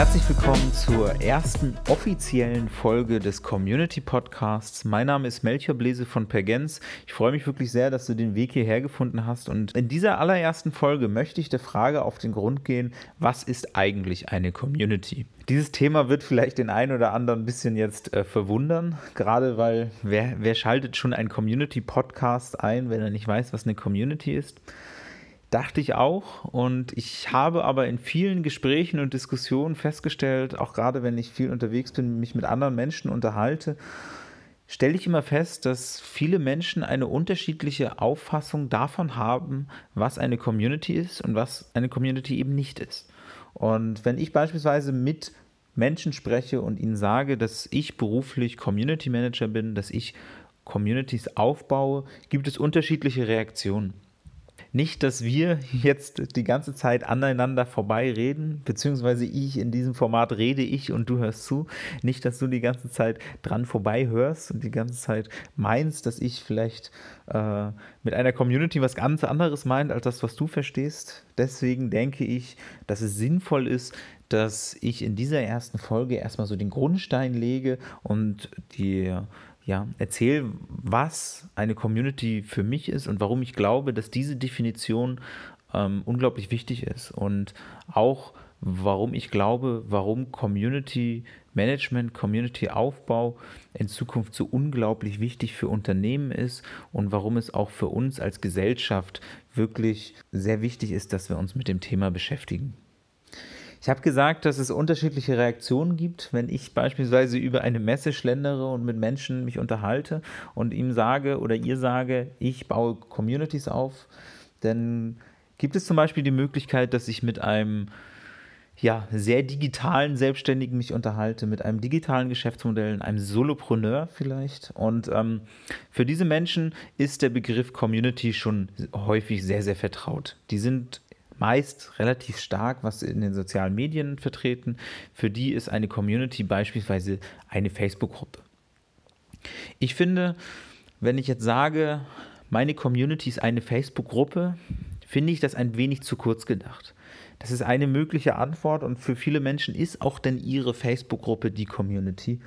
Herzlich willkommen zur ersten offiziellen Folge des Community Podcasts. Mein Name ist Melchior Blese von Pergens. Ich freue mich wirklich sehr, dass du den Weg hierher gefunden hast. Und in dieser allerersten Folge möchte ich der Frage auf den Grund gehen, was ist eigentlich eine Community? Dieses Thema wird vielleicht den einen oder anderen ein bisschen jetzt äh, verwundern, gerade weil wer, wer schaltet schon einen Community Podcast ein, wenn er nicht weiß, was eine Community ist? Dachte ich auch. Und ich habe aber in vielen Gesprächen und Diskussionen festgestellt, auch gerade wenn ich viel unterwegs bin, mich mit anderen Menschen unterhalte, stelle ich immer fest, dass viele Menschen eine unterschiedliche Auffassung davon haben, was eine Community ist und was eine Community eben nicht ist. Und wenn ich beispielsweise mit Menschen spreche und ihnen sage, dass ich beruflich Community Manager bin, dass ich Communities aufbaue, gibt es unterschiedliche Reaktionen. Nicht, dass wir jetzt die ganze Zeit aneinander vorbei reden, beziehungsweise ich in diesem Format rede ich und du hörst zu. Nicht, dass du die ganze Zeit dran vorbei hörst und die ganze Zeit meinst, dass ich vielleicht äh, mit einer Community was ganz anderes meint, als das, was du verstehst. Deswegen denke ich, dass es sinnvoll ist, dass ich in dieser ersten Folge erstmal so den Grundstein lege und die ja, erzähl, was eine Community für mich ist und warum ich glaube, dass diese Definition ähm, unglaublich wichtig ist und auch warum ich glaube, warum Community Management, Community Aufbau in Zukunft so unglaublich wichtig für Unternehmen ist und warum es auch für uns als Gesellschaft wirklich sehr wichtig ist, dass wir uns mit dem Thema beschäftigen. Ich habe gesagt, dass es unterschiedliche Reaktionen gibt, wenn ich beispielsweise über eine Messe schlendere und mit Menschen mich unterhalte und ihm sage oder ihr sage, ich baue Communities auf, dann gibt es zum Beispiel die Möglichkeit, dass ich mit einem ja, sehr digitalen Selbstständigen mich unterhalte, mit einem digitalen Geschäftsmodell, einem Solopreneur vielleicht. Und ähm, für diese Menschen ist der Begriff Community schon häufig sehr, sehr vertraut. Die sind meist relativ stark, was in den sozialen Medien vertreten. Für die ist eine Community beispielsweise eine Facebook-Gruppe. Ich finde, wenn ich jetzt sage, meine Community ist eine Facebook-Gruppe, finde ich das ein wenig zu kurz gedacht. Das ist eine mögliche Antwort und für viele Menschen ist auch denn ihre Facebook-Gruppe die Community.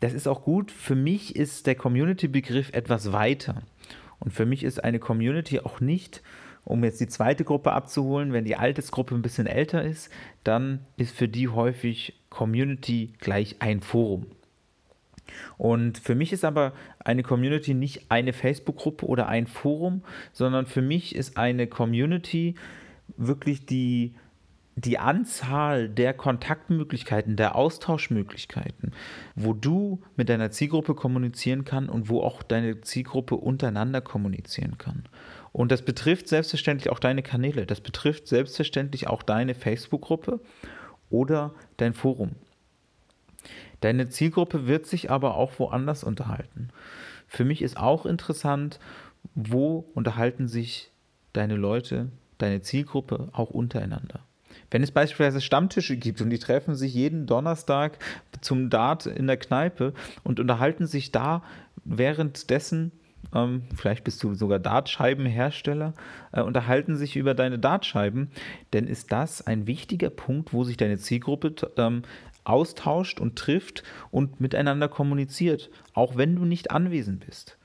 Das ist auch gut. Für mich ist der Community-Begriff etwas weiter. Und für mich ist eine Community auch nicht um jetzt die zweite Gruppe abzuholen, wenn die Altersgruppe ein bisschen älter ist, dann ist für die häufig Community gleich ein Forum. Und für mich ist aber eine Community nicht eine Facebook-Gruppe oder ein Forum, sondern für mich ist eine Community wirklich die, die Anzahl der Kontaktmöglichkeiten, der Austauschmöglichkeiten, wo du mit deiner Zielgruppe kommunizieren kannst und wo auch deine Zielgruppe untereinander kommunizieren kann. Und das betrifft selbstverständlich auch deine Kanäle. Das betrifft selbstverständlich auch deine Facebook-Gruppe oder dein Forum. Deine Zielgruppe wird sich aber auch woanders unterhalten. Für mich ist auch interessant, wo unterhalten sich deine Leute, deine Zielgruppe auch untereinander. Wenn es beispielsweise Stammtische gibt und die treffen sich jeden Donnerstag zum Dart in der Kneipe und unterhalten sich da währenddessen ähm, vielleicht bist du sogar Dartscheibenhersteller, äh, unterhalten sich über deine Dartscheiben, denn ist das ein wichtiger Punkt, wo sich deine Zielgruppe ähm, austauscht und trifft und miteinander kommuniziert, auch wenn du nicht anwesend bist.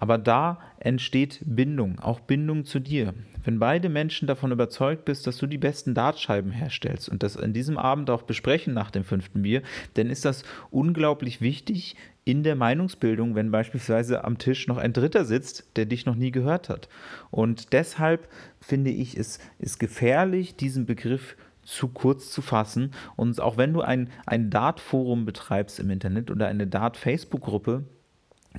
Aber da entsteht Bindung, auch Bindung zu dir. Wenn beide Menschen davon überzeugt bist, dass du die besten Dartscheiben herstellst und das in diesem Abend auch besprechen nach dem fünften Bier, dann ist das unglaublich wichtig in der Meinungsbildung, wenn beispielsweise am Tisch noch ein Dritter sitzt, der dich noch nie gehört hat. Und deshalb finde ich, es ist gefährlich, diesen Begriff zu kurz zu fassen. Und auch wenn du ein, ein Dart-Forum betreibst im Internet oder eine Dart-Facebook-Gruppe,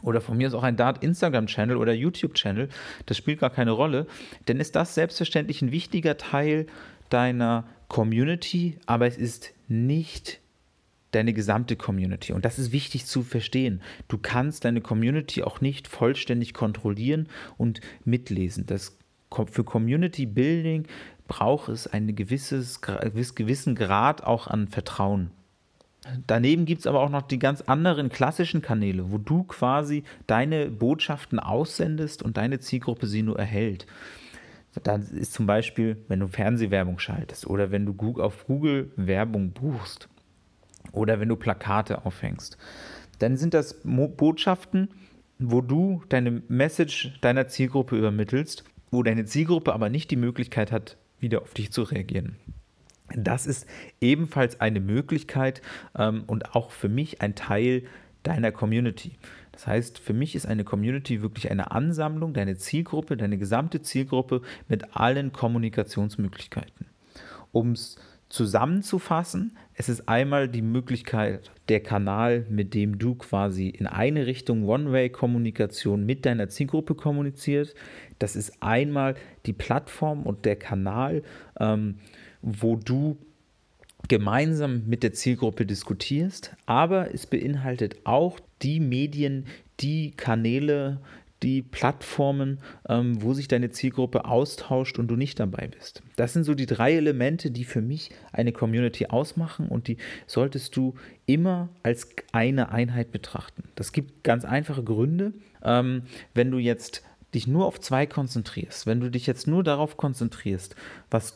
oder von mir ist auch ein Dart Instagram-Channel oder YouTube-Channel, das spielt gar keine Rolle, denn ist das selbstverständlich ein wichtiger Teil deiner Community, aber es ist nicht deine gesamte Community. Und das ist wichtig zu verstehen. Du kannst deine Community auch nicht vollständig kontrollieren und mitlesen. Das, für Community Building braucht es einen gewissen Grad auch an Vertrauen. Daneben gibt es aber auch noch die ganz anderen klassischen Kanäle, wo du quasi deine Botschaften aussendest und deine Zielgruppe sie nur erhält. Da ist zum Beispiel, wenn du Fernsehwerbung schaltest oder wenn du auf Google Werbung buchst oder wenn du Plakate aufhängst, dann sind das Botschaften, wo du deine Message deiner Zielgruppe übermittelst, wo deine Zielgruppe aber nicht die Möglichkeit hat, wieder auf dich zu reagieren. Das ist ebenfalls eine Möglichkeit ähm, und auch für mich ein Teil deiner Community. Das heißt, für mich ist eine Community wirklich eine Ansammlung, deine Zielgruppe, deine gesamte Zielgruppe mit allen Kommunikationsmöglichkeiten. Um es zusammenzufassen, es ist einmal die Möglichkeit, der Kanal, mit dem du quasi in eine Richtung One-Way-Kommunikation mit deiner Zielgruppe kommunizierst. Das ist einmal die Plattform und der Kanal, ähm, wo du gemeinsam mit der Zielgruppe diskutierst, aber es beinhaltet auch die Medien, die Kanäle, die Plattformen, ähm, wo sich deine Zielgruppe austauscht und du nicht dabei bist. Das sind so die drei Elemente, die für mich eine Community ausmachen und die solltest du immer als eine Einheit betrachten. Das gibt ganz einfache Gründe. Ähm, wenn du jetzt dich nur auf zwei konzentrierst, wenn du dich jetzt nur darauf konzentrierst, was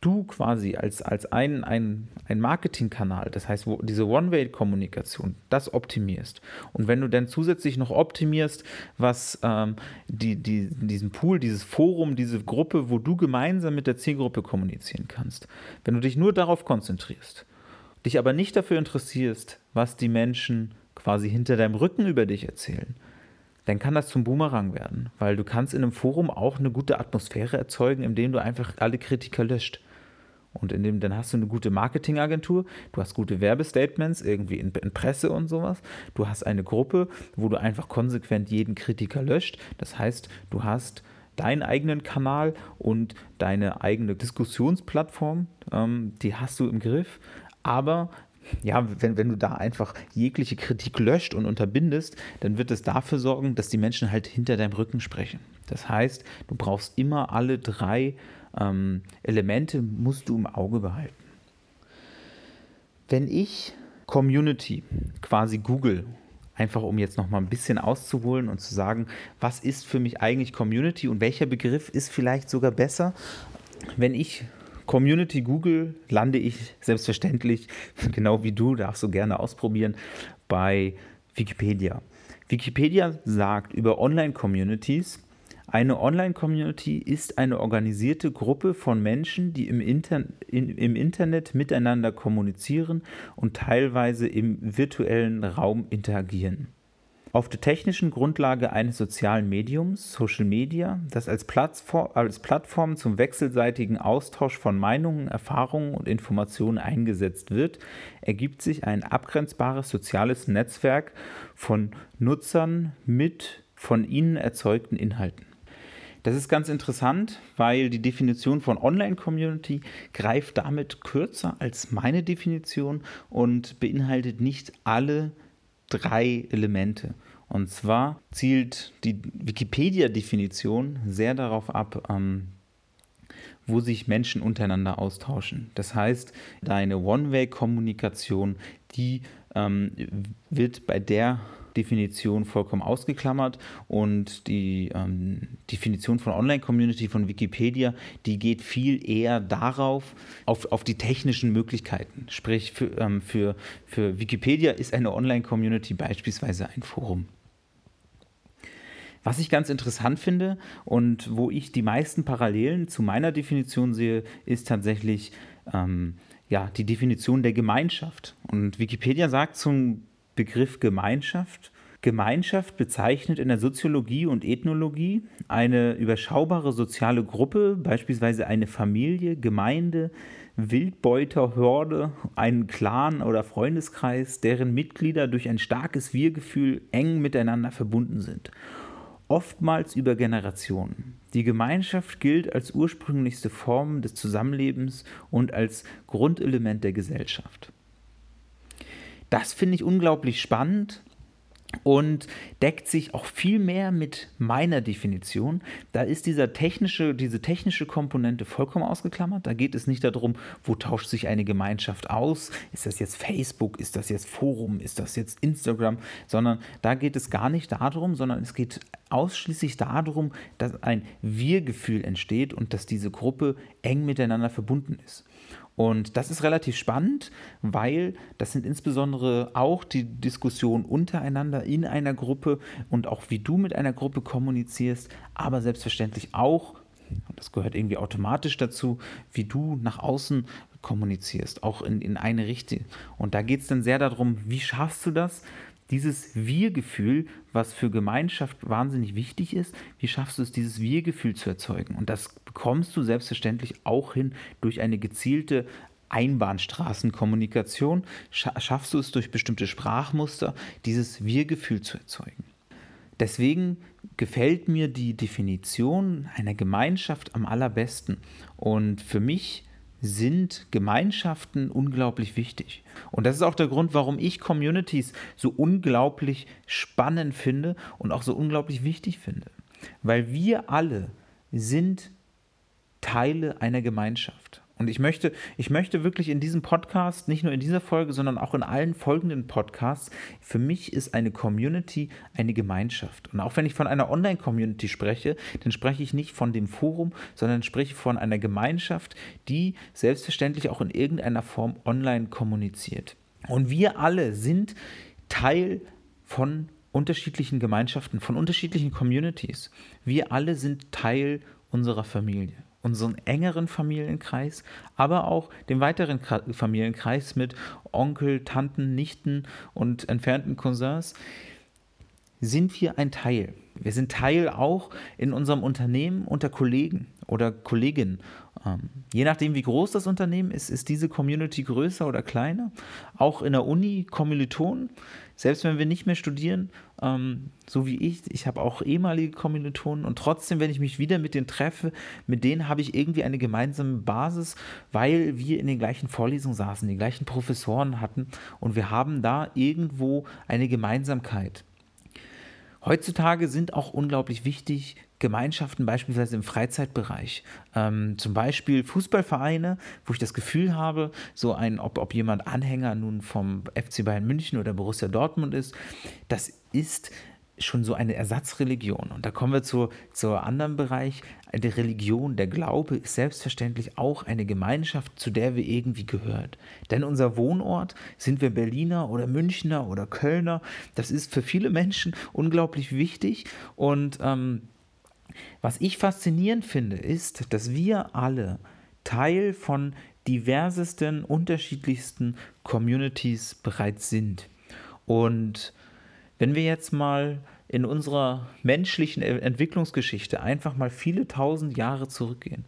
du quasi als, als ein, ein, ein Marketingkanal, das heißt, wo diese One-Way-Kommunikation, das optimierst. Und wenn du dann zusätzlich noch optimierst, was ähm, die, die, diesen Pool, dieses Forum, diese Gruppe, wo du gemeinsam mit der Zielgruppe kommunizieren kannst, wenn du dich nur darauf konzentrierst, dich aber nicht dafür interessierst, was die Menschen quasi hinter deinem Rücken über dich erzählen, dann kann das zum Boomerang werden, weil du kannst in einem Forum auch eine gute Atmosphäre erzeugen, indem du einfach alle Kritiker löscht. Und in dem, dann hast du eine gute Marketingagentur, du hast gute Werbestatements, irgendwie in, in, Presse und sowas. Du hast eine Gruppe, wo du einfach konsequent jeden Kritiker löscht. Das heißt, du hast deinen eigenen Kanal und deine eigene Diskussionsplattform, ähm, die hast du im Griff. Aber ja, wenn, wenn du da einfach jegliche Kritik löscht und unterbindest, dann wird es dafür sorgen, dass die Menschen halt hinter deinem Rücken sprechen. Das heißt, du brauchst immer alle drei ähm, Elemente musst du im Auge behalten. Wenn ich Community quasi Google, einfach um jetzt noch mal ein bisschen auszuholen und zu sagen, was ist für mich eigentlich Community und welcher Begriff ist vielleicht sogar besser, wenn ich Community Google lande ich selbstverständlich, genau wie du, darfst du gerne ausprobieren, bei Wikipedia. Wikipedia sagt über Online-Communities, eine Online-Community ist eine organisierte Gruppe von Menschen, die im, Inter in, im Internet miteinander kommunizieren und teilweise im virtuellen Raum interagieren. Auf der technischen Grundlage eines sozialen Mediums, Social Media, das als Plattform, als Plattform zum wechselseitigen Austausch von Meinungen, Erfahrungen und Informationen eingesetzt wird, ergibt sich ein abgrenzbares soziales Netzwerk von Nutzern mit von ihnen erzeugten Inhalten. Das ist ganz interessant, weil die Definition von Online-Community greift damit kürzer als meine Definition und beinhaltet nicht alle drei Elemente. Und zwar zielt die Wikipedia-Definition sehr darauf ab, ähm, wo sich Menschen untereinander austauschen. Das heißt, deine One-Way-Kommunikation, die ähm, wird bei der Definition vollkommen ausgeklammert und die ähm, Definition von Online-Community von Wikipedia, die geht viel eher darauf, auf, auf die technischen Möglichkeiten. Sprich, für, ähm, für, für Wikipedia ist eine Online-Community beispielsweise ein Forum. Was ich ganz interessant finde und wo ich die meisten Parallelen zu meiner Definition sehe, ist tatsächlich ähm, ja, die Definition der Gemeinschaft. Und Wikipedia sagt zum Begriff Gemeinschaft. Gemeinschaft bezeichnet in der Soziologie und Ethnologie eine überschaubare soziale Gruppe, beispielsweise eine Familie, Gemeinde, Wildbeuter, Horde, einen Clan oder Freundeskreis, deren Mitglieder durch ein starkes Wir-Gefühl eng miteinander verbunden sind. Oftmals über Generationen. Die Gemeinschaft gilt als ursprünglichste Form des Zusammenlebens und als Grundelement der Gesellschaft. Das finde ich unglaublich spannend, und deckt sich auch viel mehr mit meiner Definition. Da ist dieser technische, diese technische Komponente vollkommen ausgeklammert. Da geht es nicht darum, wo tauscht sich eine Gemeinschaft aus. Ist das jetzt Facebook? Ist das jetzt Forum? Ist das jetzt Instagram? Sondern da geht es gar nicht darum, sondern es geht ausschließlich darum, dass ein Wir-Gefühl entsteht und dass diese Gruppe eng miteinander verbunden ist. Und das ist relativ spannend, weil das sind insbesondere auch die Diskussionen untereinander in einer Gruppe und auch wie du mit einer Gruppe kommunizierst, aber selbstverständlich auch, das gehört irgendwie automatisch dazu, wie du nach außen kommunizierst, auch in, in eine Richtung. Und da geht es dann sehr darum, wie schaffst du das, dieses Wir-Gefühl, was für Gemeinschaft wahnsinnig wichtig ist, wie schaffst du es, dieses Wir-Gefühl zu erzeugen? Und das bekommst du selbstverständlich auch hin durch eine gezielte Einbahnstraßenkommunikation. Schaffst du es durch bestimmte Sprachmuster, dieses Wir-Gefühl zu erzeugen? Deswegen gefällt mir die Definition einer Gemeinschaft am allerbesten. Und für mich sind Gemeinschaften unglaublich wichtig. Und das ist auch der Grund, warum ich Communities so unglaublich spannend finde und auch so unglaublich wichtig finde. Weil wir alle sind Teile einer Gemeinschaft. Und ich möchte, ich möchte wirklich in diesem Podcast, nicht nur in dieser Folge, sondern auch in allen folgenden Podcasts, für mich ist eine Community eine Gemeinschaft. Und auch wenn ich von einer Online-Community spreche, dann spreche ich nicht von dem Forum, sondern spreche von einer Gemeinschaft, die selbstverständlich auch in irgendeiner Form online kommuniziert. Und wir alle sind Teil von unterschiedlichen Gemeinschaften, von unterschiedlichen Communities. Wir alle sind Teil unserer Familie unseren engeren Familienkreis, aber auch den weiteren Familienkreis mit Onkel, Tanten, Nichten und entfernten Cousins, sind wir ein Teil. Wir sind Teil auch in unserem Unternehmen unter Kollegen oder Kolleginnen. Ähm, je nachdem, wie groß das Unternehmen ist, ist diese Community größer oder kleiner. Auch in der Uni Kommilitonen selbst wenn wir nicht mehr studieren, ähm, so wie ich, ich habe auch ehemalige Kommilitonen und trotzdem, wenn ich mich wieder mit denen treffe, mit denen habe ich irgendwie eine gemeinsame Basis, weil wir in den gleichen Vorlesungen saßen, die gleichen Professoren hatten und wir haben da irgendwo eine Gemeinsamkeit. Heutzutage sind auch unglaublich wichtig Gemeinschaften beispielsweise im Freizeitbereich. Ähm, zum Beispiel Fußballvereine, wo ich das Gefühl habe, so ein, ob, ob jemand Anhänger nun vom FC Bayern München oder Borussia Dortmund ist, das ist schon so eine Ersatzreligion. Und da kommen wir zu, zu anderen Bereich. Die Religion, der Glaube ist selbstverständlich auch eine Gemeinschaft, zu der wir irgendwie gehört. Denn unser Wohnort, sind wir Berliner oder Münchner oder Kölner, das ist für viele Menschen unglaublich wichtig. Und ähm, was ich faszinierend finde, ist, dass wir alle Teil von diversesten, unterschiedlichsten Communities bereits sind. Und wenn wir jetzt mal in unserer menschlichen Entwicklungsgeschichte einfach mal viele tausend Jahre zurückgehen,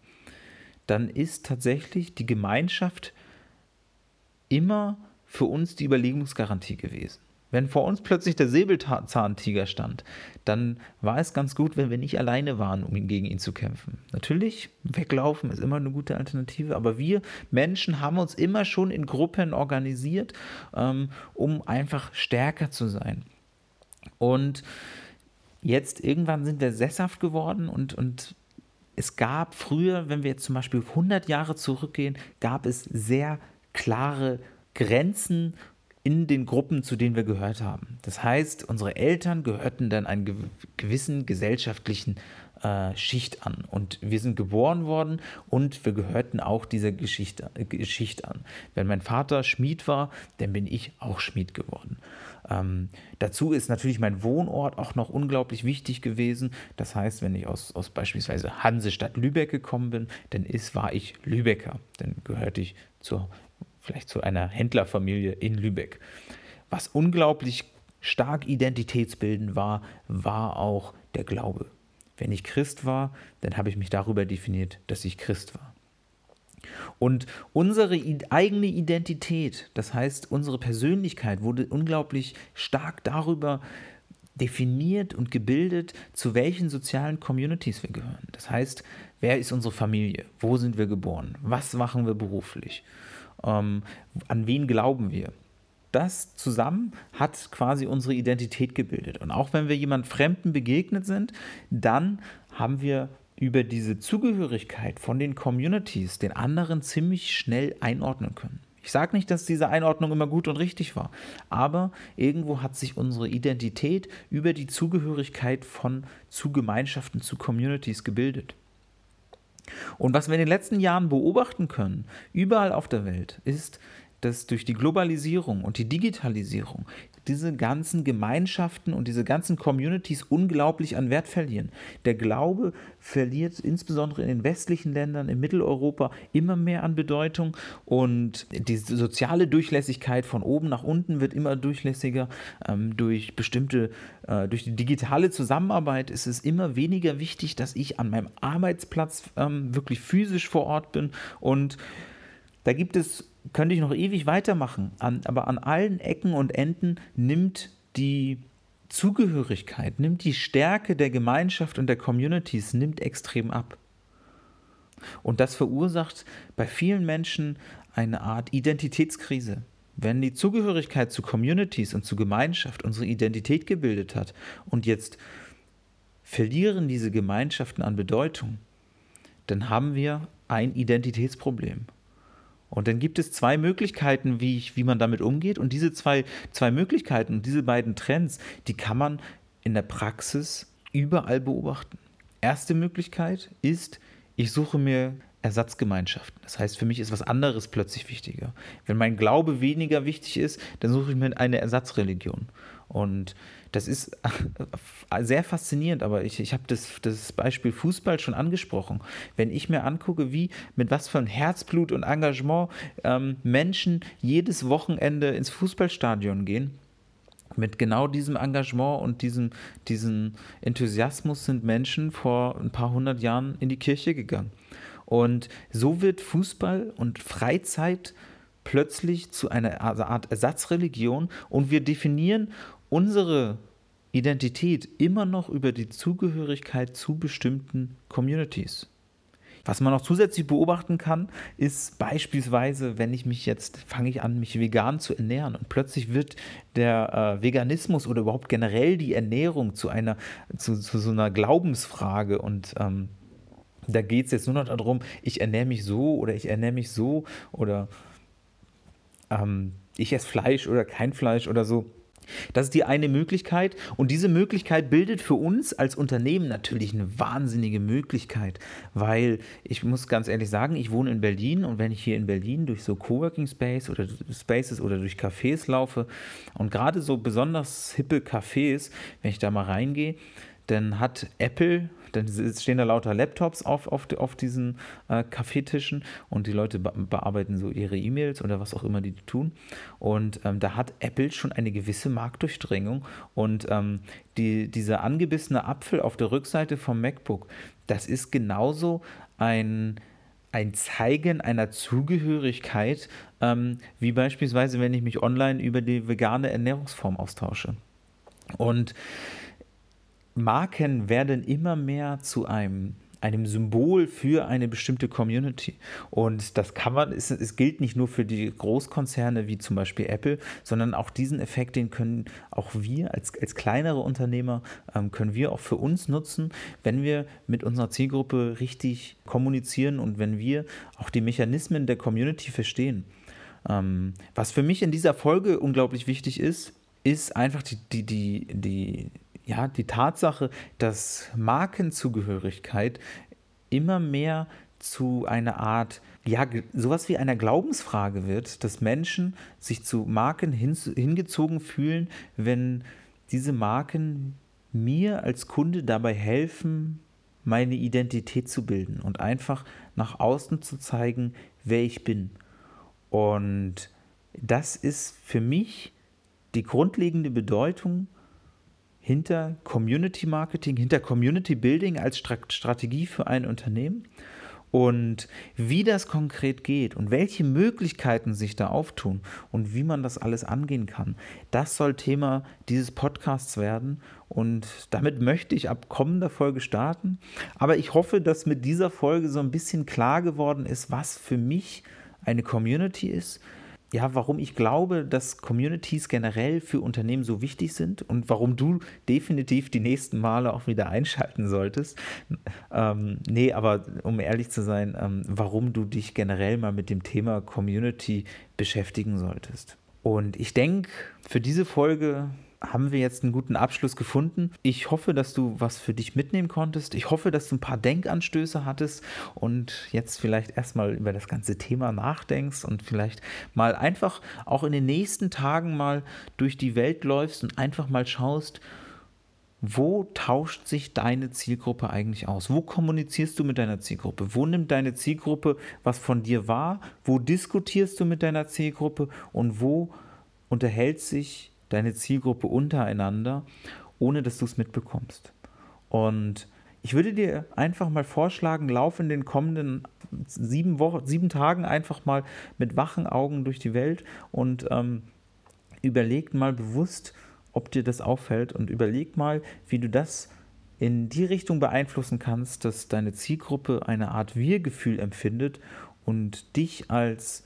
dann ist tatsächlich die Gemeinschaft immer für uns die Überlebensgarantie gewesen. Wenn vor uns plötzlich der Säbelzahntiger stand, dann war es ganz gut, wenn wir nicht alleine waren, um gegen ihn zu kämpfen. Natürlich, weglaufen ist immer eine gute Alternative, aber wir Menschen haben uns immer schon in Gruppen organisiert, ähm, um einfach stärker zu sein. Und jetzt irgendwann sind wir sesshaft geworden und, und es gab früher, wenn wir jetzt zum Beispiel 100 Jahre zurückgehen, gab es sehr klare Grenzen in den Gruppen, zu denen wir gehört haben. Das heißt, unsere Eltern gehörten dann einer gewissen gesellschaftlichen äh, Schicht an. Und wir sind geboren worden und wir gehörten auch dieser Geschichte, äh, an. Wenn mein Vater Schmied war, dann bin ich auch Schmied geworden. Ähm, dazu ist natürlich mein Wohnort auch noch unglaublich wichtig gewesen. Das heißt, wenn ich aus, aus beispielsweise Hansestadt Lübeck gekommen bin, dann ist, war ich Lübecker. Dann gehörte ich zur vielleicht zu einer Händlerfamilie in Lübeck. Was unglaublich stark identitätsbildend war, war auch der Glaube. Wenn ich Christ war, dann habe ich mich darüber definiert, dass ich Christ war. Und unsere eigene Identität, das heißt unsere Persönlichkeit, wurde unglaublich stark darüber definiert und gebildet, zu welchen sozialen Communities wir gehören. Das heißt, wer ist unsere Familie? Wo sind wir geboren? Was machen wir beruflich? Ähm, an wen glauben wir? das zusammen hat quasi unsere Identität gebildet. Und auch wenn wir jemand Fremden begegnet sind, dann haben wir über diese Zugehörigkeit von den Communities den anderen ziemlich schnell einordnen können. Ich sage nicht, dass diese Einordnung immer gut und richtig war, aber irgendwo hat sich unsere Identität über die Zugehörigkeit von zu Gemeinschaften, zu Communities gebildet. Und was wir in den letzten Jahren beobachten können, überall auf der Welt, ist, dass durch die Globalisierung und die Digitalisierung diese ganzen Gemeinschaften und diese ganzen Communities unglaublich an Wert verlieren. Der Glaube verliert insbesondere in den westlichen Ländern, in Mitteleuropa immer mehr an Bedeutung und die soziale Durchlässigkeit von oben nach unten wird immer durchlässiger. Ähm, durch bestimmte, äh, durch die digitale Zusammenarbeit ist es immer weniger wichtig, dass ich an meinem Arbeitsplatz ähm, wirklich physisch vor Ort bin und da gibt es könnte ich noch ewig weitermachen, an, aber an allen Ecken und Enden nimmt die Zugehörigkeit, nimmt die Stärke der Gemeinschaft und der Communities, nimmt extrem ab. Und das verursacht bei vielen Menschen eine Art Identitätskrise. Wenn die Zugehörigkeit zu Communities und zu Gemeinschaft unsere Identität gebildet hat und jetzt verlieren diese Gemeinschaften an Bedeutung, dann haben wir ein Identitätsproblem. Und dann gibt es zwei Möglichkeiten, wie, ich, wie man damit umgeht. Und diese zwei, zwei Möglichkeiten diese beiden Trends, die kann man in der Praxis überall beobachten. Erste Möglichkeit ist, ich suche mir Ersatzgemeinschaften. Das heißt, für mich ist was anderes plötzlich wichtiger. Wenn mein Glaube weniger wichtig ist, dann suche ich mir eine Ersatzreligion. Und das ist sehr faszinierend, aber ich, ich habe das, das Beispiel Fußball schon angesprochen. Wenn ich mir angucke, wie mit was für Herzblut und Engagement ähm, Menschen jedes Wochenende ins Fußballstadion gehen, mit genau diesem Engagement und diesem, diesem Enthusiasmus sind Menschen vor ein paar hundert Jahren in die Kirche gegangen. Und so wird Fußball und Freizeit plötzlich zu einer Art Ersatzreligion und wir definieren unsere Identität immer noch über die Zugehörigkeit zu bestimmten Communities. Was man noch zusätzlich beobachten kann, ist beispielsweise, wenn ich mich jetzt, fange ich an, mich vegan zu ernähren und plötzlich wird der äh, Veganismus oder überhaupt generell die Ernährung zu einer, zu, zu so einer Glaubensfrage und ähm, da geht es jetzt nur noch darum, ich ernähre mich so oder ich ernähre mich so oder ähm, ich esse Fleisch oder kein Fleisch oder so. Das ist die eine Möglichkeit. Und diese Möglichkeit bildet für uns als Unternehmen natürlich eine wahnsinnige Möglichkeit, weil ich muss ganz ehrlich sagen, ich wohne in Berlin. Und wenn ich hier in Berlin durch so Coworking Space oder Spaces oder durch Cafés laufe und gerade so besonders hippe Cafés, wenn ich da mal reingehe, dann hat Apple dann stehen da lauter Laptops auf, auf, auf diesen äh, Kaffeetischen und die Leute bearbeiten so ihre E-Mails oder was auch immer die tun. Und ähm, da hat Apple schon eine gewisse Marktdurchdringung und ähm, die, dieser angebissene Apfel auf der Rückseite vom MacBook, das ist genauso ein ein Zeigen einer Zugehörigkeit, ähm, wie beispielsweise, wenn ich mich online über die vegane Ernährungsform austausche. Und Marken werden immer mehr zu einem einem Symbol für eine bestimmte Community. Und das kann man, es, es, gilt nicht nur für die Großkonzerne wie zum Beispiel Apple, sondern auch diesen Effekt, den können auch wir als, als kleinere Unternehmer, ähm, können wir auch für uns nutzen, wenn wir mit unserer Zielgruppe richtig kommunizieren und wenn wir auch die Mechanismen der Community verstehen. Ähm, was für mich in dieser Folge unglaublich wichtig ist, ist einfach die, die, die, die ja, die Tatsache, dass Markenzugehörigkeit immer mehr zu einer Art, ja, sowas wie einer Glaubensfrage wird, dass Menschen sich zu Marken hin, hingezogen fühlen, wenn diese Marken mir als Kunde dabei helfen, meine Identität zu bilden und einfach nach außen zu zeigen, wer ich bin. Und das ist für mich die grundlegende Bedeutung hinter Community Marketing, hinter Community Building als Strategie für ein Unternehmen. Und wie das konkret geht und welche Möglichkeiten sich da auftun und wie man das alles angehen kann, das soll Thema dieses Podcasts werden. Und damit möchte ich ab kommender Folge starten. Aber ich hoffe, dass mit dieser Folge so ein bisschen klar geworden ist, was für mich eine Community ist, ja, warum ich glaube, dass Communities generell für Unternehmen so wichtig sind und warum du definitiv die nächsten Male auch wieder einschalten solltest. Ähm, nee, aber um ehrlich zu sein, ähm, warum du dich generell mal mit dem Thema Community beschäftigen solltest. Und ich denke, für diese Folge haben wir jetzt einen guten Abschluss gefunden. Ich hoffe, dass du was für dich mitnehmen konntest. Ich hoffe, dass du ein paar Denkanstöße hattest und jetzt vielleicht erstmal über das ganze Thema nachdenkst und vielleicht mal einfach auch in den nächsten Tagen mal durch die Welt läufst und einfach mal schaust, wo tauscht sich deine Zielgruppe eigentlich aus? Wo kommunizierst du mit deiner Zielgruppe? Wo nimmt deine Zielgruppe was von dir wahr? Wo diskutierst du mit deiner Zielgruppe? Und wo unterhält sich deine Zielgruppe untereinander, ohne dass du es mitbekommst. Und ich würde dir einfach mal vorschlagen, lauf in den kommenden sieben, Wochen, sieben Tagen einfach mal mit wachen Augen durch die Welt und ähm, überleg mal bewusst, ob dir das auffällt und überleg mal, wie du das in die Richtung beeinflussen kannst, dass deine Zielgruppe eine Art Wir-Gefühl empfindet und dich als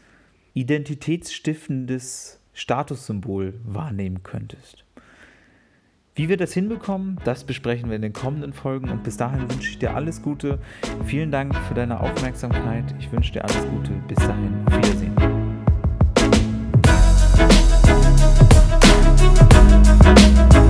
identitätsstiftendes Statussymbol wahrnehmen könntest. Wie wir das hinbekommen, das besprechen wir in den kommenden Folgen und bis dahin wünsche ich dir alles Gute. Vielen Dank für deine Aufmerksamkeit. Ich wünsche dir alles Gute. Bis dahin. Wiedersehen. Thank you.